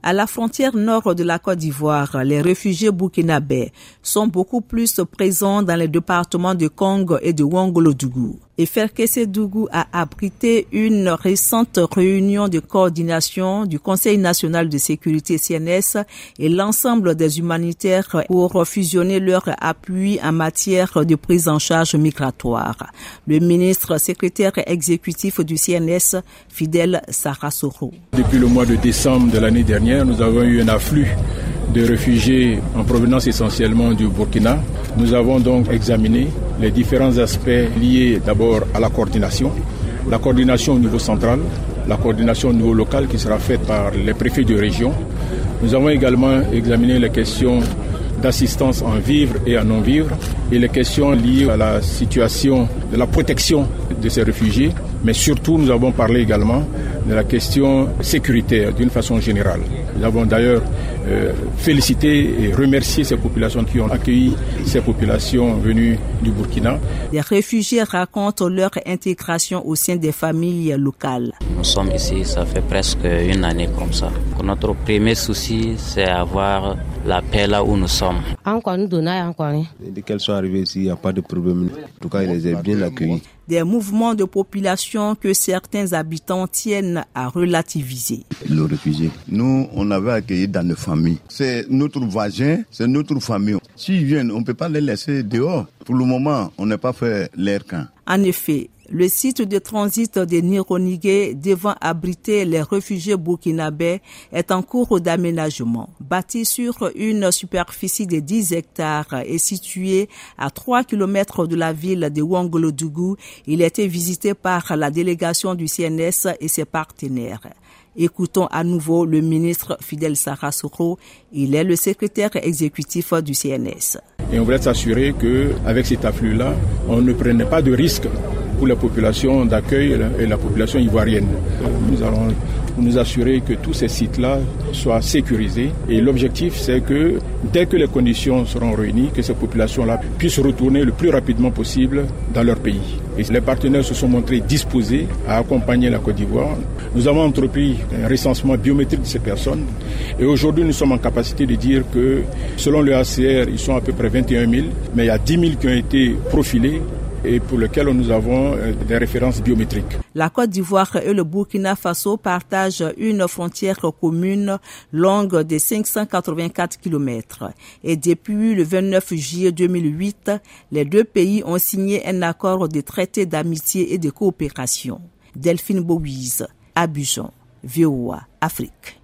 À la frontière nord de la Côte d'Ivoire, les réfugiés burkinabés sont beaucoup plus présents dans les départements de Congo et de Wongolodougou. Et Dougou a abrité une récente réunion de coordination du Conseil national de sécurité CNS et l'ensemble des humanitaires pour fusionner leur appui en matière de prise en charge migratoire. Le ministre secrétaire exécutif du CNS, Fidel Sarasoro. Depuis le mois de décembre de l'année dernière, nous avons eu un afflux de réfugiés en provenance essentiellement du Burkina. Nous avons donc examiné les différents aspects liés d'abord à la coordination, la coordination au niveau central, la coordination au niveau local qui sera faite par les préfets de région. Nous avons également examiné les questions d'assistance en vivre et en non-vivre et les questions liées à la situation de la protection de ces réfugiés. Mais surtout, nous avons parlé également de la question sécuritaire d'une façon générale. Nous avons d'ailleurs euh, félicité et remercié ces populations qui ont accueilli ces populations venues du Burkina. Les réfugiés racontent leur intégration au sein des familles locales. Nous sommes ici, ça fait presque une année comme ça. Notre premier souci, c'est avoir la paix là où nous sommes. Dès qu'elles sont arrivées ici, il n'y a pas de problème. En tout cas, ils les ont bien accueillis des mouvements de population que certains habitants tiennent à relativiser. Le réfugié, nous, on avait accueilli dans nos familles. C'est notre voisin, c'est notre famille. S'ils viennent, on ne peut pas les laisser dehors. Pour le moment, on n'a pas fait l'air camp. En effet, le site de transit de Nironigué devant abriter les réfugiés burkinabés est en cours d'aménagement. Bâti sur une superficie de 10 hectares et situé à 3 km de la ville de Wongolodougou, il a été visité par la délégation du CNS et ses partenaires. Écoutons à nouveau le ministre Fidel Sarasoro. Il est le secrétaire exécutif du CNS. Et on voudrait s'assurer qu'avec cet afflux-là, on ne prenait pas de risques pour la population d'accueil et la population ivoirienne. Nous allons nous assurer que tous ces sites-là soient sécurisés. Et l'objectif, c'est que dès que les conditions seront réunies, que ces populations-là puissent retourner le plus rapidement possible dans leur pays. Les partenaires se sont montrés disposés à accompagner la Côte d'Ivoire. Nous avons entrepris un recensement biométrique de ces personnes. Et aujourd'hui, nous sommes en capacité de dire que, selon le HCR, ils sont à peu près 21 000, mais il y a 10 000 qui ont été profilés et pour lequel nous avons euh, des références biométriques. La Côte d'Ivoire et le Burkina Faso partagent une frontière commune longue de 584 km. Et depuis le 29 juillet 2008, les deux pays ont signé un accord de traité d'amitié et de coopération. Delphine Bouise, Abidjan, VOA, Afrique.